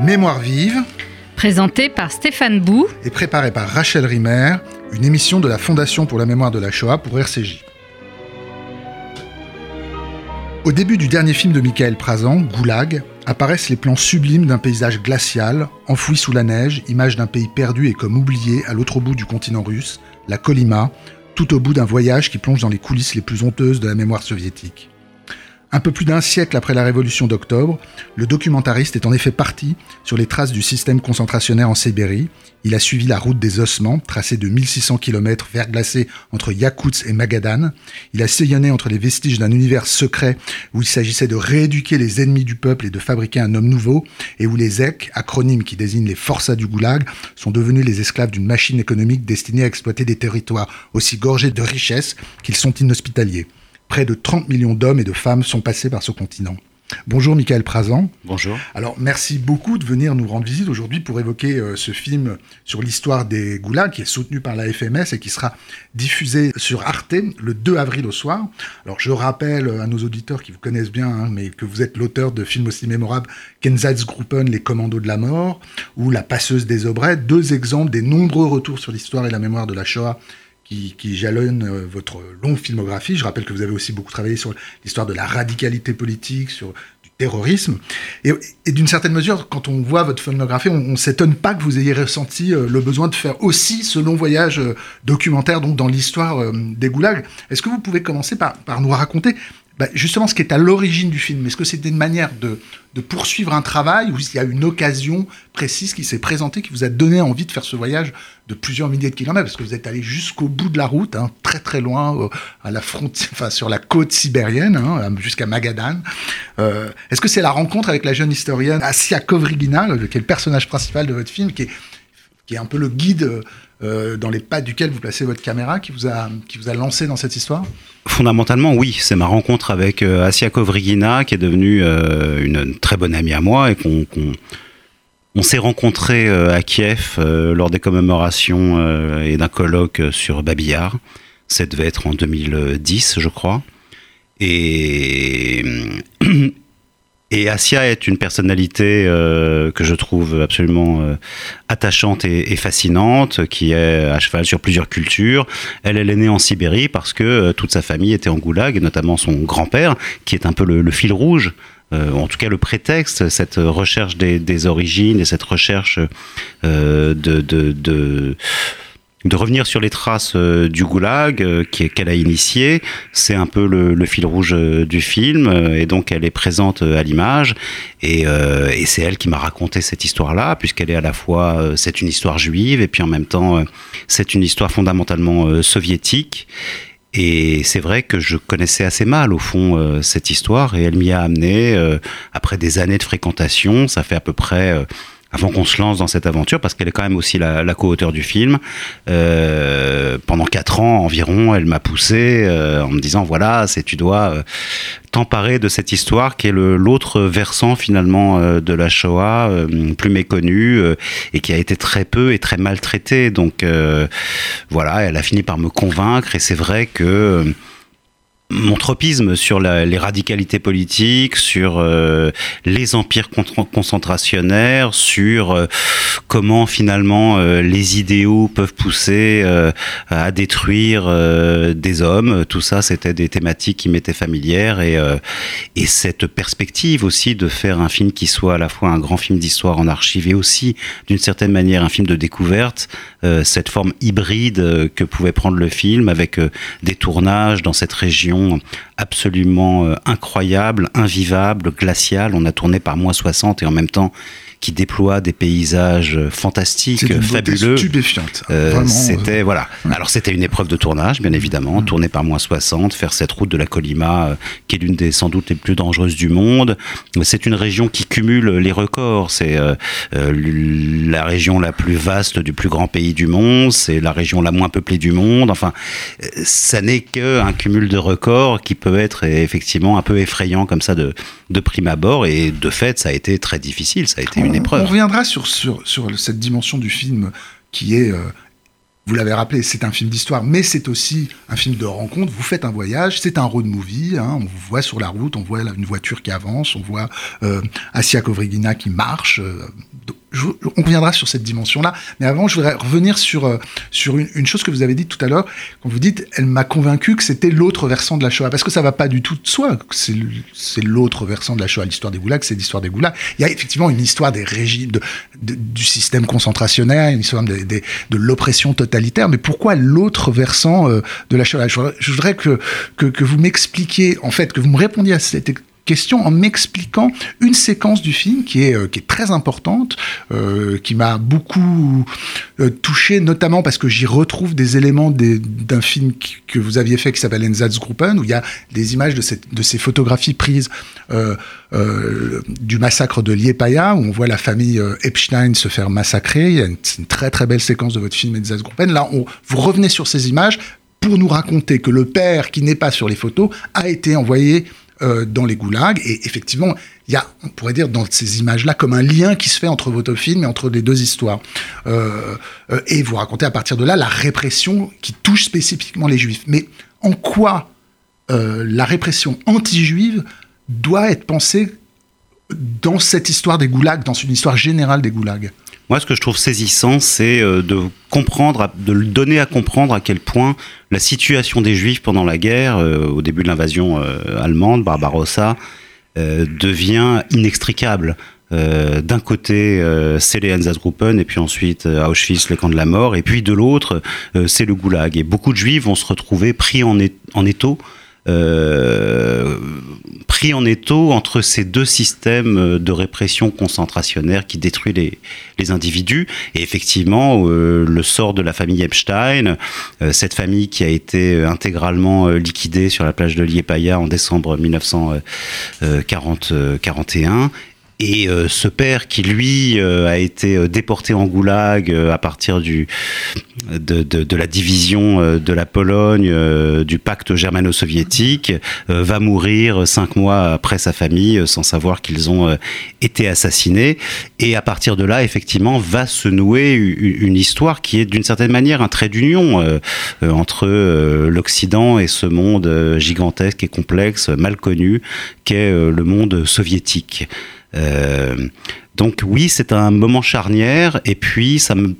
Mémoire vive, Présenté par Stéphane Bou. et préparée par Rachel Rimer, une émission de la Fondation pour la mémoire de la Shoah pour RCJ. Au début du dernier film de Michael Prazan, Goulag, apparaissent les plans sublimes d'un paysage glacial, enfoui sous la neige, image d'un pays perdu et comme oublié à l'autre bout du continent russe, la Kolyma, tout au bout d'un voyage qui plonge dans les coulisses les plus honteuses de la mémoire soviétique. Un peu plus d'un siècle après la révolution d'octobre, le documentariste est en effet parti sur les traces du système concentrationnaire en Sibérie. Il a suivi la route des ossements, tracée de 1600 km verglacée entre Yakoutsk et Magadan. Il a sillonné entre les vestiges d'un univers secret où il s'agissait de rééduquer les ennemis du peuple et de fabriquer un homme nouveau, et où les EK, acronymes qui désignent les forçats du goulag, sont devenus les esclaves d'une machine économique destinée à exploiter des territoires aussi gorgés de richesses qu'ils sont inhospitaliers. Près de 30 millions d'hommes et de femmes sont passés par ce continent. Bonjour Michael Prazan. Bonjour. Alors merci beaucoup de venir nous rendre visite aujourd'hui pour évoquer euh, ce film sur l'histoire des goulags qui est soutenu par la FMS et qui sera diffusé sur Arte le 2 avril au soir. Alors je rappelle à nos auditeurs qui vous connaissent bien, hein, mais que vous êtes l'auteur de films aussi mémorables qu'Einsatzgruppen, Les Commandos de la Mort ou La Passeuse des Aubrais, deux exemples des nombreux retours sur l'histoire et la mémoire de la Shoah qui, qui jalonne euh, votre longue filmographie. Je rappelle que vous avez aussi beaucoup travaillé sur l'histoire de la radicalité politique, sur du terrorisme. Et, d'une certaine mesure, quand on voit votre filmographie, on, ne s'étonne pas que vous ayez ressenti euh, le besoin de faire aussi ce long voyage euh, documentaire donc dans l'histoire des goulags. Est-ce que vous pouvez commencer par, par nous raconter bah, justement ce qui est à l'origine du film Est-ce que c'était une manière de, de poursuivre un travail ou il y a une occasion précise qui s'est présentée, qui vous a donné envie de faire ce voyage de plusieurs milliers de kilomètres? Parce que vous êtes allé jusqu'au bout de la route, hein, très très loin, euh, à la frontière, enfin sur la côte sibérienne, hein, jusqu'à Magadan. Euh, Est-ce que c'est la rencontre avec la jeune historienne Asia Kovrigina, qui est le personnage principal de votre film, qui est, qui est un peu le guide euh, dans les pas duquel vous placez votre caméra, qui vous a, qui vous a lancé dans cette histoire? Fondamentalement, oui. C'est ma rencontre avec euh, Asia Kovrigina, qui est devenue euh, une très bonne amie à moi et qu'on. on s'est rencontrés euh, à Kiev lors des commémorations et d'un colloque sur Babillard. Ça devait être en 2010, je crois. Et, et Asia est une personnalité euh, que je trouve absolument euh, attachante et, et fascinante, qui est à cheval sur plusieurs cultures. Elle, elle est née en Sibérie parce que euh, toute sa famille était en goulag, et notamment son grand-père, qui est un peu le, le fil rouge. euh, en tout cas, le prétexte, cette recherche des, des origines et cette recherche euh, de, de, de de revenir sur les traces euh, du goulag euh, qu'elle a initié. C'est un peu le, fil rouge euh, du film et donc elle est présente à l'image et, c'est elle qui m'a raconté cette histoire-là puisqu'elle est à la fois c'est une histoire juive et puis en même temps c'est une histoire fondamentalement soviétique. Et c'est vrai que je connaissais assez mal, au fond, cette histoire, et elle m'y a amené après des années de fréquentation. Ça fait à peu près, avant qu'on se lance dans cette aventure, parce qu'elle est quand même aussi la, co-auteure du film, euh, pendant quatre ans environ, elle m'a poussé euh, en me disant voilà, c'est tu dois euh, t'emparer de cette histoire qui est l'autre versant finalement de la Shoah, plus méconnu euh, et qui a été très peu et très maltraité. Donc voilà, elle a fini par me convaincre et c'est vrai que mon tropisme sur la- les radicalités politiques, sur euh, les empires con- concentrationnaires, sur euh, comment finalement euh, les idéaux peuvent pousser euh, à détruire euh, des hommes, tout ça c'était des thématiques qui m'étaient familières et, euh, et cette perspective aussi de faire un film qui soit à la fois un grand film d'histoire en archive et aussi d'une certaine manière un film de découverte, cette forme hybride que pouvait prendre le film avec des tournages dans cette région absolument euh, incroyable, invivable, glaciale. On a tourné par moins 60 et en même temps qui déploie des paysages euh, fantastiques, fabuleux. stupéfiante. Euh, c'était voilà. Alors c'était une épreuve de tournage, bien évidemment, tourné par moins 60, faire cette route de la Colima, euh, qui est l'une des sans doute les plus dangereuses du monde. C'est une région qui cumule les records. C'est la région la plus vaste du plus grand pays du monde. C'est la région la moins peuplée du monde. Enfin, ça n'est qu'un cumul de records qui peut être effectivement un peu effrayant comme ça de, de prime abord. Et de fait, ça a été très difficile. Ça a été une épreuve. On reviendra sur, sur, sur cette dimension du film qui est euh, vous l'avez rappelé, c'est un film d'histoire, mais c'est aussi un film de rencontre. Vous faites un voyage, c'est un road movie. Hein, on vous voit sur la route, on voit une voiture qui avance, on voit euh, Asia Kovrigina qui marche. Euh, on reviendra sur cette dimension-là. Mais avant, je voudrais revenir sur, euh, sur une, chose que vous avez dit tout à l'heure. Quand vous dites, elle m'a convaincu que c'était l'autre versant de la Shoah. Parce que ça va pas du tout de soi. C'est l'autre versant de la Shoah. L'histoire des goulags, c'est l'histoire des goulags. Il y a effectivement une histoire des régimes, du système concentrationnaire, une histoire de, de, l'oppression totalitaire. Mais pourquoi l'autre versant euh, de la Shoah? Je voudrais que, que, que vous m'expliquiez, en fait, que vous me répondiez à cette question en m'expliquant une séquence du film qui est, euh, qui est très importante, euh, qui m'a beaucoup euh, touché, notamment parce que j'y retrouve des éléments d'un film que vous aviez fait qui s'appelle Einsatzgruppen, où il y a des images de, cette, de ces photographies prises du massacre de Liepaya, où on voit la famille Epstein se faire massacrer. Il y a une, une, très très belle séquence de votre film Einsatzgruppen. Là, on, vous revenez sur ces images pour nous raconter que le père qui n'est pas sur les photos a été envoyé euh, dans les goulags. Et effectivement, il y a, on pourrait dire, dans ces images-là, comme un lien qui se fait entre votre film et entre les deux histoires. Euh, euh, et vous racontez à partir de là la répression qui touche spécifiquement les juifs. Mais en quoi la répression anti-juive doit être pensée dans cette histoire des goulags, dans une histoire générale des goulags? Moi, ce que je trouve saisissant, c'est euh, de comprendre, de donner à comprendre à quel point la situation des Juifs pendant la guerre, euh, au début de l'invasion euh, allemande, Barbarossa, devient inextricable. d'un côté, c'est les Einsatzgruppen, et puis ensuite Auschwitz, le camp de la mort, et puis de l'autre, c'est le goulag. Et beaucoup de Juifs vont se retrouver pris en, étau pris en étau entre ces deux systèmes de répression concentrationnaire qui détruit les, les individus. Et effectivement, euh, le sort de la famille Epstein, euh, cette famille qui a été intégralement liquidée sur la plage de Liepaya en décembre 1941, et euh, ce père qui, lui, euh, a été euh, déporté en goulag à partir du, de, de, de la division de la Pologne, du pacte germano-soviétique, va mourir cinq mois après sa famille sans savoir qu'ils ont été assassinés. Et à partir de là, effectivement, va se nouer une, histoire qui est d'une certaine manière un trait d'union entre l'Occident et ce monde gigantesque et complexe, mal connu, qu'est le monde soviétique. Euh, donc oui, c'est un moment charnière et puis ça me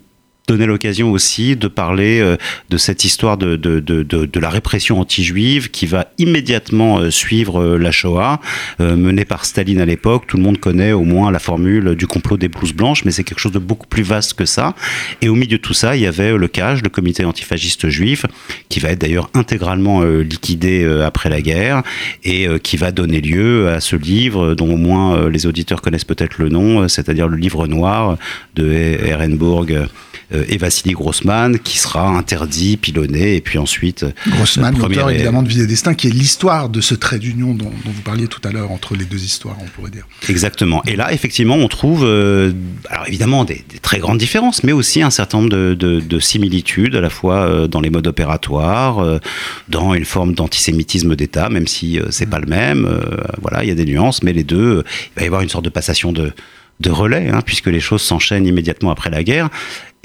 donner l'occasion aussi de parler euh, de cette histoire de, de, de, de la répression anti-juive qui va immédiatement euh, suivre euh, la Shoah, menée par Staline à l'époque. Tout le monde connaît au moins la formule du complot des blouses blanches, mais c'est quelque chose de beaucoup plus vaste que ça. Et au milieu de tout ça, il y avait le CAJ, le comité antifasciste juif, qui va être d'ailleurs intégralement liquidé après la guerre et qui va donner lieu à ce livre dont au moins les auditeurs connaissent peut-être le nom, c'est-à-dire le livre noir de Ehrenburg et Vassili Grossman, qui sera interdit, pilonné, et puis ensuite... Euh, Grossman, l'auteur évidemment de Vie et Destin, qui est l'histoire de ce trait d'union dont, vous parliez tout à l'heure entre les deux histoires, on pourrait dire. Exactement. Et là, effectivement, on trouve, euh, alors évidemment, des, très grandes différences, mais aussi un certain nombre de, similitudes, à la fois dans les modes opératoires, dans une forme d'antisémitisme d'État, même si c'est pas le même. voilà, il y a des nuances, mais les deux, il va y avoir une sorte de passation de de relais, hein, puisque les choses s'enchaînent immédiatement après la guerre.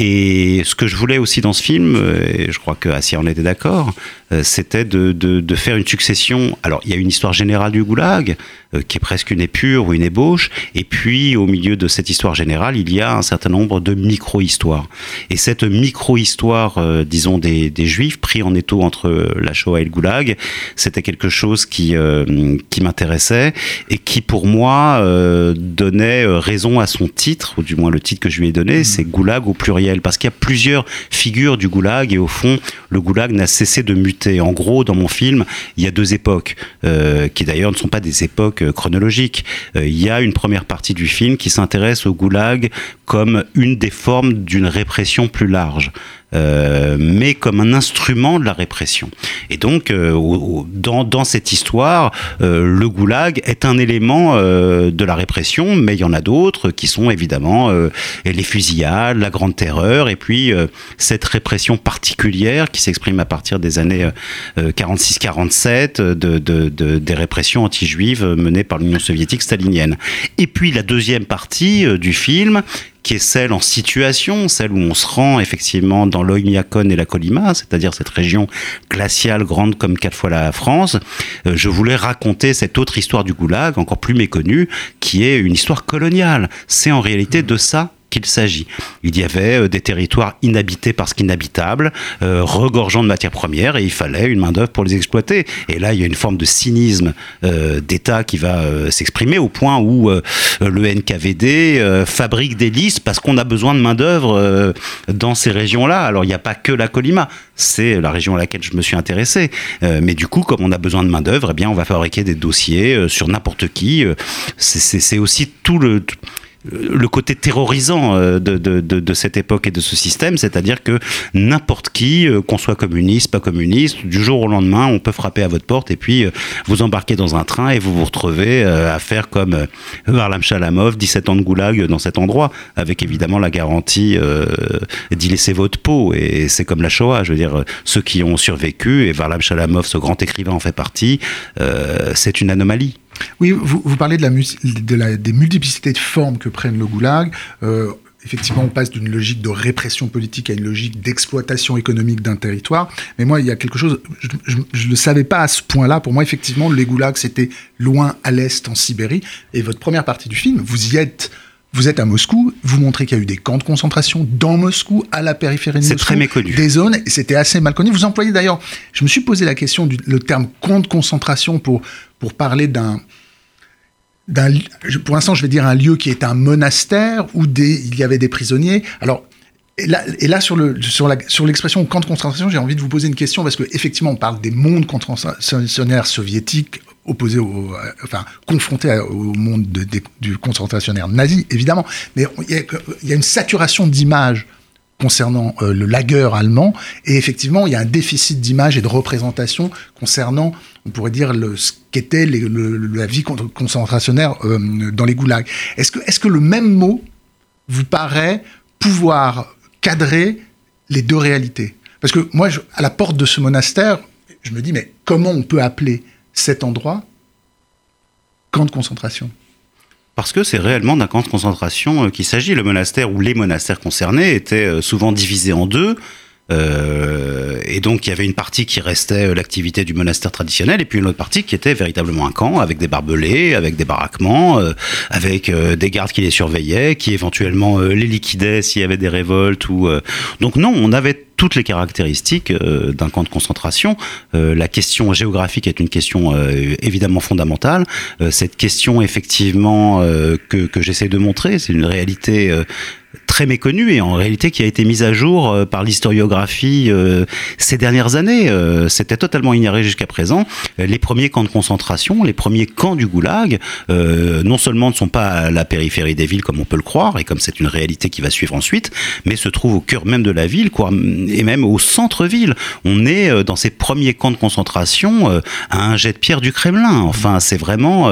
Et ce que je voulais aussi dans ce film, euh, et je crois que Assia en était d'accord, c'était de, de, de, faire une succession. Alors, il y a une histoire générale du goulag, euh, qui est presque une épure ou une ébauche, et puis au milieu de cette histoire générale, il y a un certain nombre de micro-histoires. Et cette micro-histoire, disons, des, des, juifs pris en étau entre la Shoah et le goulag, c'était quelque chose qui, qui m'intéressait et qui, pour moi, donnait raison à son titre, ou du moins le titre que je lui ai donné, mmh. c'est goulag au pluriel parce qu'il y a plusieurs figures du goulag et au fond, le goulag n'a cessé de muter. En gros, dans mon film, il y a deux époques, euh, qui d'ailleurs ne sont pas des époques euh, chronologiques. Euh, il y a une première partie du film qui s'intéresse au goulag comme une des formes d'une répression plus large. Euh, mais comme un instrument de la répression. Et donc, euh, dans, cette histoire, euh, le goulag est un élément de la répression, mais il y en a d'autres qui sont évidemment les fusillades, la grande terreur, et puis cette répression particulière qui s'exprime à partir des années 46-47, de, de, de, des répressions anti-juives menées par l'Union soviétique stalinienne. Et puis la deuxième partie du film, qui est celle en situation, celle où on se rend effectivement dans l'Oymyakon et la Colima, c'est-à-dire cette région glaciale grande comme quatre fois la France. Euh, je voulais raconter cette autre histoire du Goulag, encore plus méconnue, qui est une histoire coloniale. C'est en réalité de ça qu'il s'agit. Il y avait euh, des territoires inhabités parce qu'inhabitables, euh, regorgeant de matières premières, et il fallait une main-d'œuvre pour les exploiter. Et là, il y a une forme de cynisme euh, d'État qui va s'exprimer au point où le NKVD fabrique des listes parce qu'on a besoin de main-d'œuvre dans ces régions-là. Alors, il n'y a pas que la Colima, c'est la région à laquelle je me suis intéressé. mais du coup, comme on a besoin de main-d'œuvre, eh bien, on va fabriquer des dossiers sur n'importe qui. c'est aussi tout le le côté terrorisant euh, de, cette époque et de ce système, c'est-à-dire que n'importe qui, euh, qu'on soit communiste, pas communiste, du jour au lendemain, on peut frapper à votre porte et puis euh, vous embarquer dans un train et vous vous retrouvez à faire comme Varlam Chalamov, 17 ans de goulag dans cet endroit, avec évidemment la garantie d'y laisser votre peau. Et c'est comme la Shoah, je veux dire, ceux qui ont survécu, et Varlam Chalamov, ce grand écrivain, en fait partie, c'est une anomalie. Oui, vous, parlez de la, de la, des multiplicités de formes que prennent le goulag. Euh, effectivement, on passe d'une logique de répression politique à une logique d'exploitation économique d'un territoire. Mais moi, il y a quelque chose, je ne le savais pas à ce point-là. Pour moi, effectivement, les goulags, c'était loin à l'est, en Sibérie. Et votre première partie du film, vous y êtes vous êtes à Moscou, vous montrez qu'il y a eu des camps de concentration dans Moscou, à la périphérie de Moscou. C'est très méconnu. Des zones, et c'était assez mal connu. Vous employez d'ailleurs, je me suis posé la question du le terme camp de concentration pour, pour parler d'un, d'un, pour l'instant, je vais dire un lieu qui est un monastère où des, il y avait des prisonniers. Alors, et là, et là sur, le, sur, la, sur l'expression camp de concentration, j'ai envie de vous poser une question parce qu'effectivement, on parle des mondes concentrationnaires soviétiques opposé au, euh, enfin, confronté au monde du concentrationnaire nazi, évidemment. Mais il y, a une saturation d'images concernant euh, le lagueur allemand, et effectivement, il y a un déficit d'image et de représentation concernant, on pourrait dire, le, ce qu'était la vie concentrationnaire euh, dans les goulags. Est-ce que, est que le même mot vous paraît pouvoir cadrer les deux réalités? Parce que moi, à la porte de ce monastère, je me dis, mais comment on peut appeler cet endroit camp de concentration parce que c'est réellement d'un camp de concentration euh, qu'il s'agit. Le monastère ou les monastères concernés étaient euh, souvent divisés en deux. Euh, et donc il y avait une partie qui restait l'activité du monastère traditionnel et puis une autre partie qui était véritablement un camp avec des barbelés, avec des baraquements, avec des gardes qui les surveillaient, qui éventuellement les liquidaient s'il y avait des révoltes ou donc non, on avait toutes les caractéristiques euh, d'un camp de concentration. Euh, la question géographique est une question euh, évidemment fondamentale. cette question, effectivement, que, que j'essaie de montrer, c'est une réalité très méconnue et en réalité qui a été mise à jour euh, par l'historiographie euh, ces dernières années. Euh, c'était totalement ignoré jusqu'à présent. Les premiers camps de concentration, les premiers camps du goulag, non seulement ne sont pas à la périphérie des villes comme on peut le croire et comme c'est une réalité qui va suivre ensuite, mais se trouvent au cœur même de la ville quoi, et même au centre-ville. On est dans ces premiers camps de concentration à un jet de pierre du Kremlin. Enfin, c'est vraiment...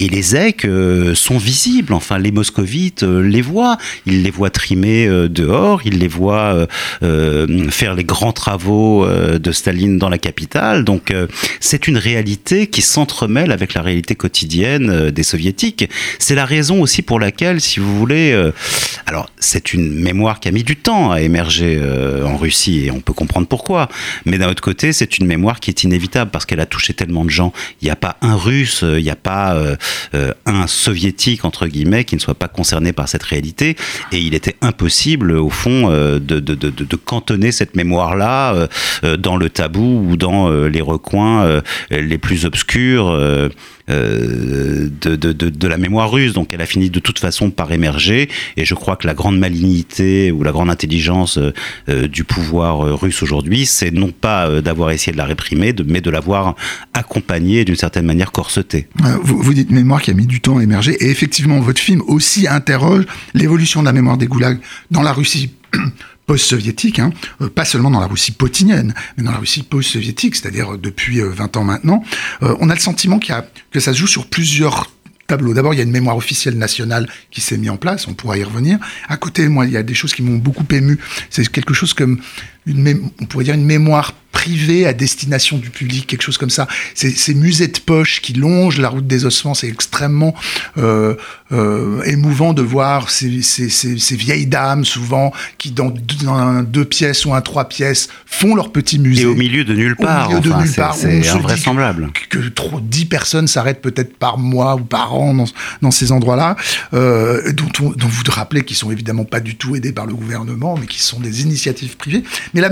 et les EC sont visibles. Enfin, les moscovites les voient. Ils les voit trimer euh, dehors, il les voit euh, euh, faire les grands travaux de Staline dans la capitale. Donc c'est une réalité qui s'entremêle avec la réalité quotidienne des soviétiques. C'est la raison aussi pour laquelle, si vous voulez, alors c'est une mémoire qui a mis du temps à émerger en Russie et on peut comprendre pourquoi. Mais d'un autre côté, c'est une mémoire qui est inévitable parce qu'elle a touché tellement de gens. Il n'y a pas un Russe, il n'y a pas un soviétique entre guillemets qui ne soit pas concerné par cette réalité. Et il impossible, au fond, euh, de cantonner cette mémoire-là euh, euh, dans le tabou ou dans les recoins les plus obscurs euh, de, de, de, la mémoire russe. Donc elle a fini de toute façon par émerger. Et je crois que la grande malignité ou la grande intelligence euh, euh, du pouvoir russe aujourd'hui, c'est non pas d'avoir essayé de la réprimer, mais de l'avoir accompagnée d'une certaine manière corsetée. Vous, vous, dites mémoire qui a mis du temps à émerger. Et effectivement, votre film aussi interroge l'évolution de la mémoire des goulags dans la Russie post-soviétique, hein, euh, pas seulement dans la Russie potinienne, mais dans la Russie post-soviétique, c'est-à-dire euh, depuis 20 euh, ans maintenant, on a le sentiment a, que ça se joue sur plusieurs tableaux. D'abord, il y a une mémoire officielle nationale qui s'est mise en place, on pourra y revenir. À côté, moi, il y a des choses qui m'ont beaucoup ému. C'est quelque chose comme, une on pourrait dire une mémoire privés à destination du public, quelque chose comme ça. Ces, musées de poche qui longent la route des ossements, c'est extrêmement euh, euh, émouvant de voir ces, ces, ces, vieilles dames, souvent, qui dans, dans deux pièces ou un trois pièces, font leur petit musée. Et au milieu de nulle part. Au milieu de nulle part. C'est invraisemblable. Que, que, trop, dix personnes s'arrêtent peut-être par mois ou par an dans, dans ces endroits-là, euh, dont, dont vous vous rappelez qu'ils sont évidemment pas du tout aidés par le gouvernement, mais qui sont des initiatives privées. Mais là,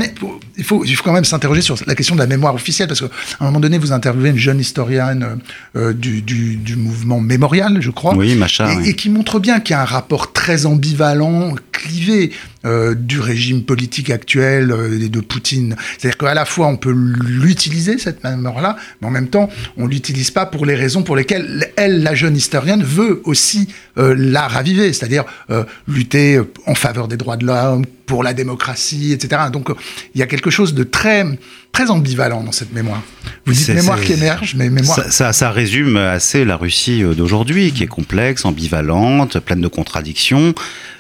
il faut, il faut quand même s'interroger sur la question de la mémoire officielle, parce qu'à un moment donné, vous interviewez une jeune historienne euh, du, du, du, mouvement mémorial, je crois. Oui. Et, et qui montre bien qu'il y a un rapport très ambivalent, clivé euh, du régime politique actuel euh, et de Poutine. C'est-à-dire qu'à la fois on peut l'utiliser cette mémoire-là, mais en même temps on l'utilise pas pour les raisons pour lesquelles elle, la jeune historienne, veut aussi euh, la raviver, c'est-à-dire lutter en faveur des droits de l'homme, pour la démocratie, etc. Donc il y a quelque chose de très très ambivalent dans cette mémoire. Vous dites mémoire qui émerge, mais mémoire. Ça, ça, ça, résume assez la Russie d'aujourd'hui, qui est complexe, ambivalente, pleine de contradictions.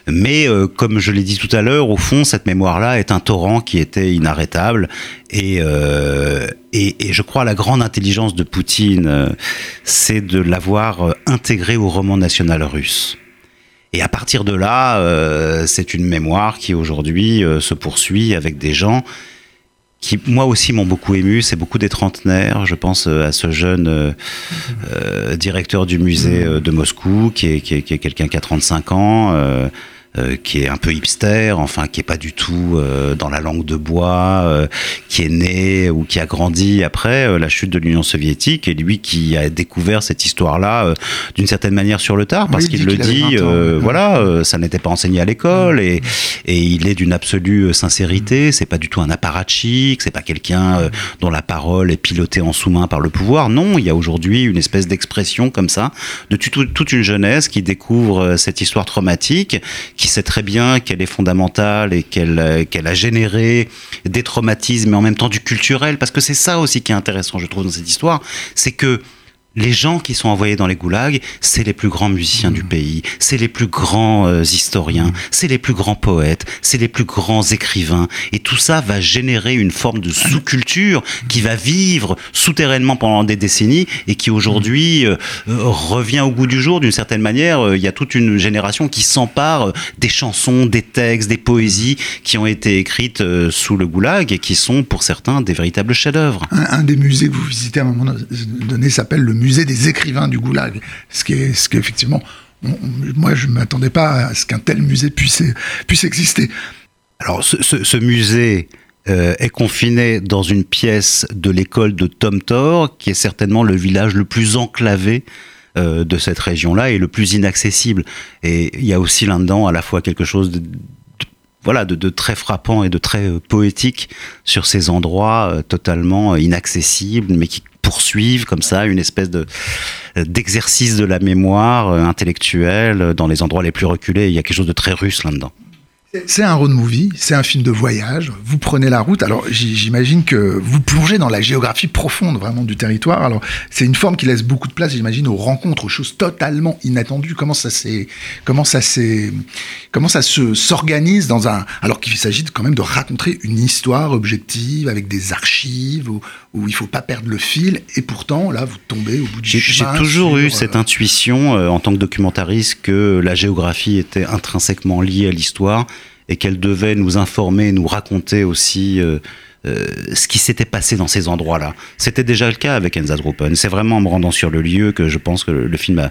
Mais euh, comme je l'ai dit tout à l'heure, au fond, cette mémoire-là est un torrent qui était inarrêtable. Et, euh, et, et, je crois la grande intelligence de Poutine, euh, c'est de l'avoir euh, intégré au roman national russe. Et à partir de là, euh, c'est une mémoire qui aujourd'hui se poursuit avec des gens qui moi aussi m'ont beaucoup ému, c'est beaucoup des trentenaires. Je pense à ce jeune euh, directeur du musée de Moscou, qui est, qui est, qui est quelqu'un qui a 35 ans, euh, euh, qui est un peu hipster, enfin qui est pas du tout euh, dans la langue de bois, euh, qui est né ou qui a grandi après euh, la chute de l'Union soviétique, et lui qui a découvert cette histoire-là euh, d'une certaine manière sur le tard, parce qu'il le dit, voilà, ça n'était pas enseigné à l'école, et, et il est d'une absolue sincérité. C'est pas du tout un apparatchik, c'est pas quelqu'un dont la parole est pilotée en sous-main par le pouvoir. Non, il y a aujourd'hui une espèce d'expression comme ça de toute une jeunesse qui découvre cette histoire traumatique qui sait très bien qu'elle est fondamentale et qu'elle euh, qu'elle a généré des traumatismes, mais en même temps du culturel, parce que c'est ça aussi qui est intéressant, je trouve, dans cette histoire, c'est que les gens qui sont envoyés dans les goulags, c'est les plus grands musiciens mmh. du pays, c'est les plus grands euh, historiens, mmh. c'est les plus grands poètes, c'est les plus grands écrivains. Et tout ça va générer une forme de sous-culture qui va vivre souterrainement pendant des décennies et qui aujourd'hui euh, euh, revient au goût du jour d'une certaine manière. Euh, il y a toute une génération qui s'empare des chansons, des textes, des poésies qui ont été écrites sous le goulag et qui sont pour certains des véritables chefs-d'œuvre. Un, un, des musées que vous visitez à un moment donné s'appelle le musée des écrivains du Goulag. Ce qui est, ce qui effectivement, moi, je ne m'attendais pas à ce qu'un tel musée puisse, puisse exister. Alors, ce, musée euh, est confiné dans une pièce de l'école de Tom Tor, qui est certainement le village le plus enclavé euh, de cette région-là et le plus inaccessible. Et il y a aussi là-dedans à la fois quelque chose de, voilà, de, très frappant et de très euh, poétique sur ces endroits totalement inaccessibles, mais qui poursuivent comme ça une espèce de d'exercice de la mémoire euh, intellectuelle dans les endroits les plus reculés. Il y a quelque chose de très russe là-dedans. C'est un road movie, c'est un film de voyage. Vous prenez la route. Alors j'imagine que vous plongez dans la géographie profonde vraiment du territoire. Alors c'est une forme qui laisse beaucoup de place, j'imagine, aux rencontres, aux choses totalement inattendues. Comment ça s'est, comment ça s'est, comment ça se s'organise dans un, alors qu'il s'agit quand même de raconter une histoire objective avec des archives où, où il faut pas perdre le fil. Et pourtant là, vous tombez au bout du chemin. J'ai toujours eu euh... cette intuition euh, en tant que documentariste que la géographie était intrinsèquement liée à l'histoire et qu'elle devait nous informer, nous raconter aussi euh, euh, ce qui s'était passé dans ces endroits-là. C'était déjà le cas avec Enzadrupen. C'est vraiment en me rendant sur le lieu que je pense que le film a,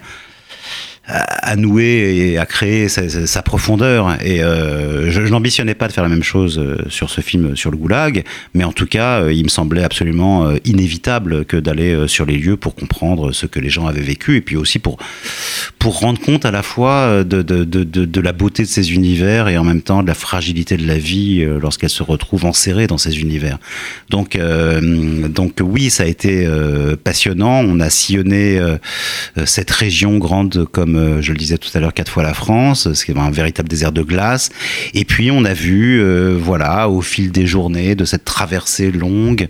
à nouer et à créer sa, profondeur. Et euh, je, n'ambitionnais pas de faire la même chose euh, sur ce film sur le goulag, mais en tout cas, euh, il me semblait absolument inévitable que d'aller sur les lieux pour comprendre ce que les gens avaient vécu et puis aussi pour, pour rendre compte à la fois de, de, de, la beauté de ces univers et en même temps de la fragilité de la vie lorsqu'elle se retrouve enserrée dans ces univers. Donc, donc oui, ça a été passionnant. On a sillonné cette région grande comme comme je le disais tout à l'heure, quatre fois la France, c'est un véritable désert de glace. Et puis on a vu, voilà, au fil des journées de cette traversée longue,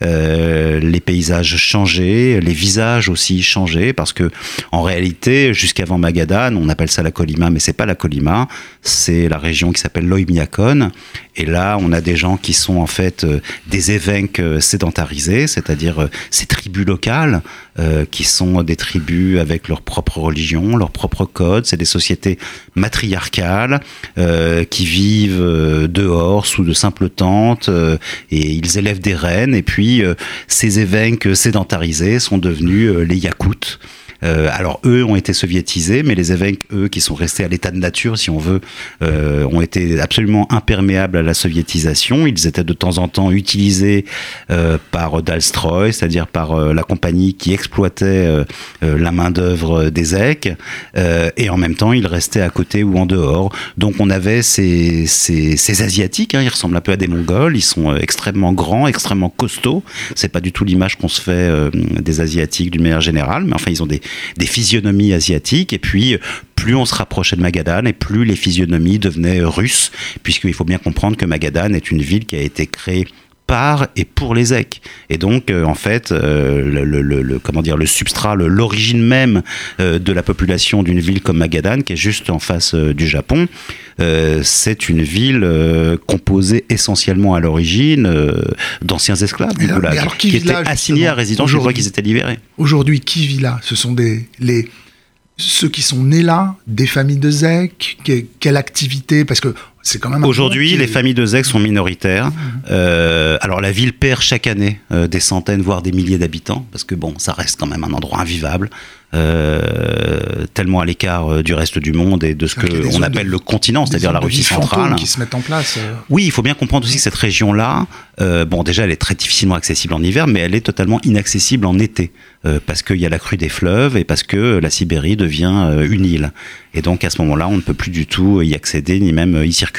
les paysages changer, les visages aussi changer, parce que en réalité, jusqu'avant Magadan, on appelle ça la Colima, mais c'est pas la Colima, c'est la région qui s'appelle l'Oymyakon. Et là, on a des gens qui sont en fait des évêques sédentarisés, c'est-à-dire ces tribus locales euh, qui sont des tribus avec leur propre religion, leur propre code. C'est des sociétés matriarcales euh, qui vivent euh, dehors sous de simples tentes et ils élèvent des reines. Et puis ces évêques sédentarisés sont devenus les Yakoutes. Euh, alors eux ont été soviétisés, mais les évêques, eux, qui sont restés à l'état de nature, si on veut, euh, ont été absolument imperméables à la soviétisation. Ils étaient de temps en temps utilisés euh, par Dalstroy, c'est-à-dire par la compagnie qui exploitait la main d'œuvre des EK, et en même temps ils restaient à côté ou en dehors. Donc on avait ces, ces, ces asiatiques, hein, ils ressemblent un peu à des Mongols, ils sont extrêmement grands, extrêmement costauds. C'est pas du tout l'image qu'on se fait des asiatiques d'une manière générale, mais enfin ils ont des, des physionomies asiatiques. Et puis, plus on se rapprochait de Magadan et plus les physionomies devenaient russes, puisqu'il faut bien comprendre que Magadan est une ville qui a été créée par et pour les EC. Et donc, euh, en fait, euh, le, comment dire, le substrat, l'origine même euh, de la population d'une ville comme Magadan, qui est juste en face du Japon, c'est une ville composée essentiellement à l'origine d'anciens esclaves du qui, étaient assignés à résidence je crois qu'ils étaient libérés. Aujourd'hui, qui vit là Ce sont des les ceux qui sont nés là, des familles de ZEC, quelle activité? Parce que Aujourd'hui, les familles de ZEC sont minoritaires. Mmh. Euh, alors la ville perd chaque année euh, des centaines, voire des milliers d'habitants, parce que bon, ça reste quand même un endroit invivable. Euh, tellement à l'écart du reste du monde et de ce qu'on appelle le continent, c'est-à-dire la Russie centrale. qui se mettent en place. Oui, il faut bien comprendre aussi que cette région-là, bon, déjà, elle est très difficilement accessible en hiver, mais elle est totalement inaccessible en été, parce qu'il y a la crue des fleuves et parce que la Sibérie devient une île. Et donc, à ce moment-là, on ne peut plus du tout y accéder, ni même y circuler.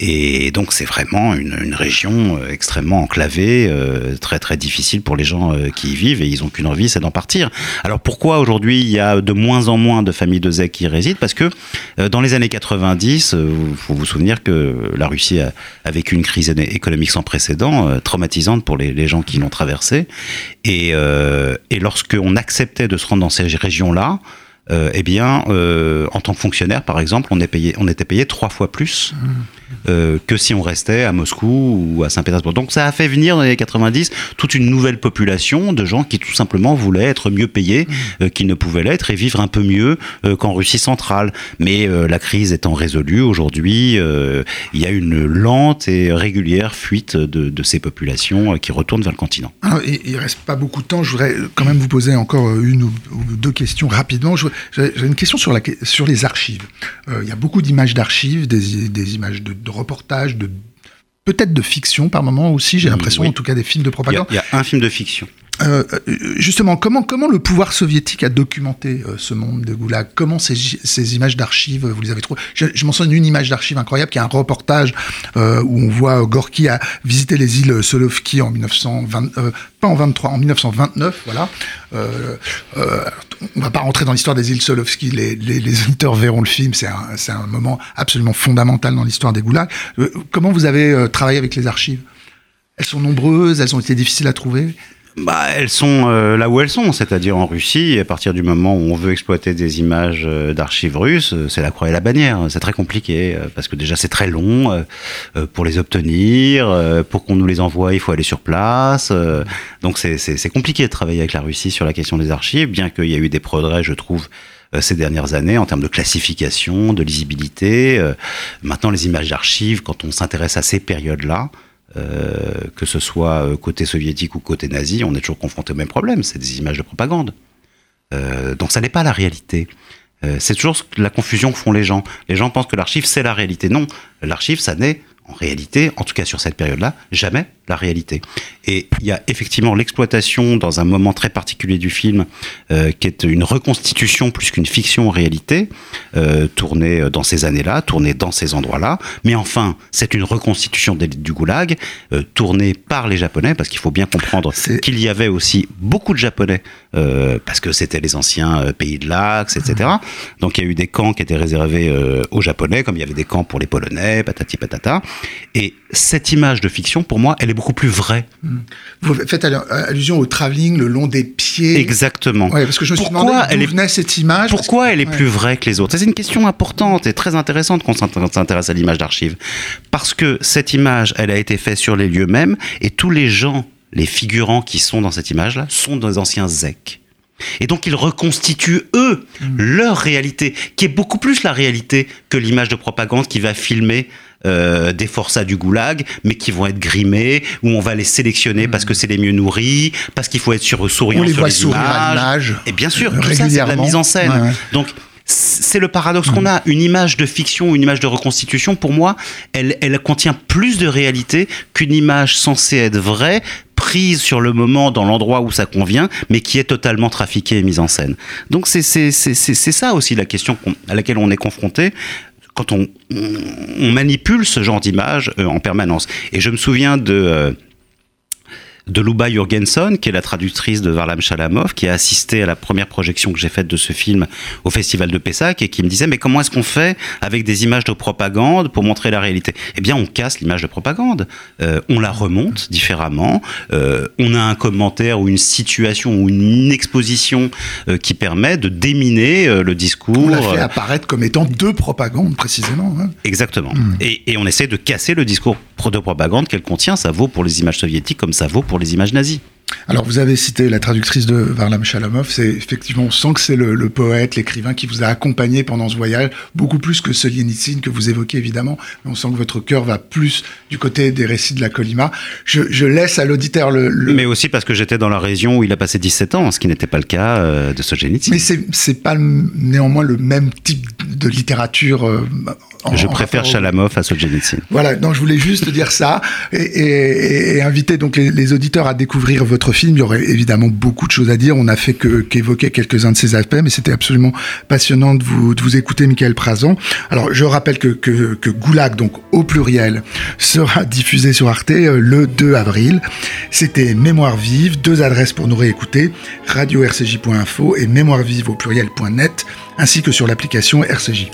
Et donc, c'est vraiment une, région extrêmement enclavée, très, très difficile pour les gens qui y vivent, et ils n'ont qu'une envie, c'est d'en partir. Alors, pourquoi aujourd'hui il y a de moins en moins de familles de ZEC qui y résident? Parce que euh, dans les années 90, il euh, faut vous souvenir que la Russie a, vécu une crise économique sans précédent, euh, traumatisante pour les, gens qui l'ont traversée. Et, et lorsqu'on acceptait de se rendre dans ces régions-là, eh bien, en tant que fonctionnaire, par exemple, on était payé trois fois plus. Mmh. Euh, que si on restait à Moscou ou à Saint-Pétersbourg. Donc ça a fait venir dans les années 90 toute une nouvelle population de gens qui tout simplement voulaient être mieux payés mmh. euh, qu'ils ne pouvaient l'être et vivre un peu mieux euh, qu'en Russie centrale. Mais la crise étant résolue aujourd'hui, il y a une lente et régulière fuite de, ces populations qui retournent vers le continent. Alors, ah, il reste pas beaucoup de temps. Je voudrais quand même vous poser encore une ou deux questions rapidement. J'ai une question sur, la, sur les archives. il y a beaucoup d'images d'archives, des, des images de de reportages, de peut-être de fiction par moment aussi, j'ai l'impression, en tout cas des films de propagande. Il y, a un film de fiction. Euh, euh, justement, comment, comment le pouvoir soviétique a documenté euh, ce monde de Goulag? Comment ces, ces images d'archives, vous les avez trouvées? Je, je mentionne une image d'archive incroyable, qui est un reportage où on voit Gorky a visité les îles Solovki en 1920, pas en 23, en 1929, voilà. on va pas rentrer dans l'histoire des îles Solovki, les, les, les auditeurs verront le film, c'est un, un, moment absolument fondamental dans l'histoire des goulags. comment vous avez travaillé avec les archives? Elles sont nombreuses, elles ont été difficiles à trouver? Bah, elles sont euh, là où elles sont, c'est-à-dire en Russie. À partir du moment où on veut exploiter des images euh, d'archives russes, euh, c'est la croix et la bannière. C'est très compliqué parce que déjà c'est très long pour les obtenir. Pour qu'on nous les envoie, il faut aller sur place. donc c'est compliqué de travailler avec la Russie sur la question des archives, bien qu'il y a eu des progrès, je trouve, ces dernières années en termes de classification, de lisibilité. Maintenant, les images d'archives, quand on s'intéresse à ces périodes-là, euh, que ce soit euh, côté soviétique ou côté nazi, on est toujours confronté au même problème, c'est des images de propagande. Euh, donc ça n'est pas la réalité. c'est toujours la confusion que font les gens. Les gens pensent que l'archive, c'est la réalité. Non, l'archive, ça n'est en réalité, en tout cas sur cette période-là, jamais la réalité. Et il y a effectivement l'exploitation dans un moment très particulier du film, euh, qui est une reconstitution plus qu'une fiction en réalité, euh, tournée dans ces années-là, tournée dans ces endroits-là. Mais enfin, c'est une reconstitution du goulag, euh, tournée par les Japonais, parce qu'il faut bien comprendre qu'il y avait aussi beaucoup de Japonais, euh, parce que c'était les anciens euh, pays de l'Axe, etc. Donc il y a eu des camps qui étaient réservés euh, aux Japonais, comme il y avait des camps pour les Polonais, patati patata. Et cette image de fiction, pour moi, elle est beaucoup plus vraie. Vous faites allusion au travelling le long des pieds. Exactement. Ouais, parce que je me suis pourquoi elle venait cette image. Pourquoi elle est plus vraie que les autres? C'est une question importante et très intéressante quand on s'intéresse à l'image d'archives. Parce que cette image, elle a été faite sur les lieux mêmes et tous les gens, les figurants qui sont dans cette image-là, sont des anciens ZEC. Et donc ils reconstituent, eux, mmh. leur réalité, qui est beaucoup plus la réalité que l'image de propagande qui va filmer euh, des forçats du goulag, mais qui vont être grimés, où on va les sélectionner parce que c'est les mieux nourris, parce qu'il faut être sur souriant on les sur voit les sourire images. Et bien sûr, tout ça, c'est la mise en scène. Donc, c'est le paradoxe qu'on a. Une image de fiction, une image de reconstitution, pour moi, elle, elle contient plus de réalité qu'une image censée être vraie, prise sur le moment dans l'endroit où ça convient, mais qui est totalement trafiquée et mise en scène. Donc c'est ça aussi la question à laquelle on est confronté quand on, manipule ce genre d'image euh, en permanence. Et je me souviens de... De Luba Jurgenson, qui est la traductrice de Varlam Shalamov, qui a assisté à la première projection que j'ai faite de ce film au Festival de Pessac et qui me disait mais comment est-ce qu'on fait avec des images de propagande pour montrer la réalité? Eh bien, on casse l'image de propagande, euh, on la remonte différemment, euh, on a un commentaire ou une situation ou une exposition euh, qui permet de déminer le discours. On la fait apparaître comme étant de propagande précisément. Hein. Exactement. Hmm. Et, et on essaie de casser le discours de propagande qu'elle contient. Ça vaut pour les images soviétiques comme ça vaut pour les images nazies. Alors, vous avez cité la traductrice de Varlam Shalamov. C'est effectivement, on sent que c'est le, poète, l'écrivain qui vous a accompagné pendant ce voyage, beaucoup plus que Solzhenitsyn que vous évoquez évidemment. Mais on sent que votre cœur va plus du côté des récits de la Colima. Je, laisse à l'auditeur le, Mais aussi parce que j'étais dans la région où il a passé 17 ans, ce qui n'était pas le cas euh, de Solzhenitsyn. Mais c'est pas néanmoins le même type de littérature. Euh, je préfère Shalamov à Solzhenitsyn. Voilà, donc je voulais juste dire ça et, inviter donc les auditeurs à découvrir votre film. Il y aurait évidemment beaucoup de choses à dire. On n'a fait que qu'évoquer quelques-uns de ces aspects, mais c'était absolument passionnant de vous, écouter, Michael Prazan. Alors, je rappelle que Goulag, donc au pluriel, sera diffusé sur Arte euh, le 2 avril. C'était Mémoire vive, deux adresses pour nous réécouter, radio-rcj.info et mémoirevive au pluriel.net, ainsi que sur l'application RCJ.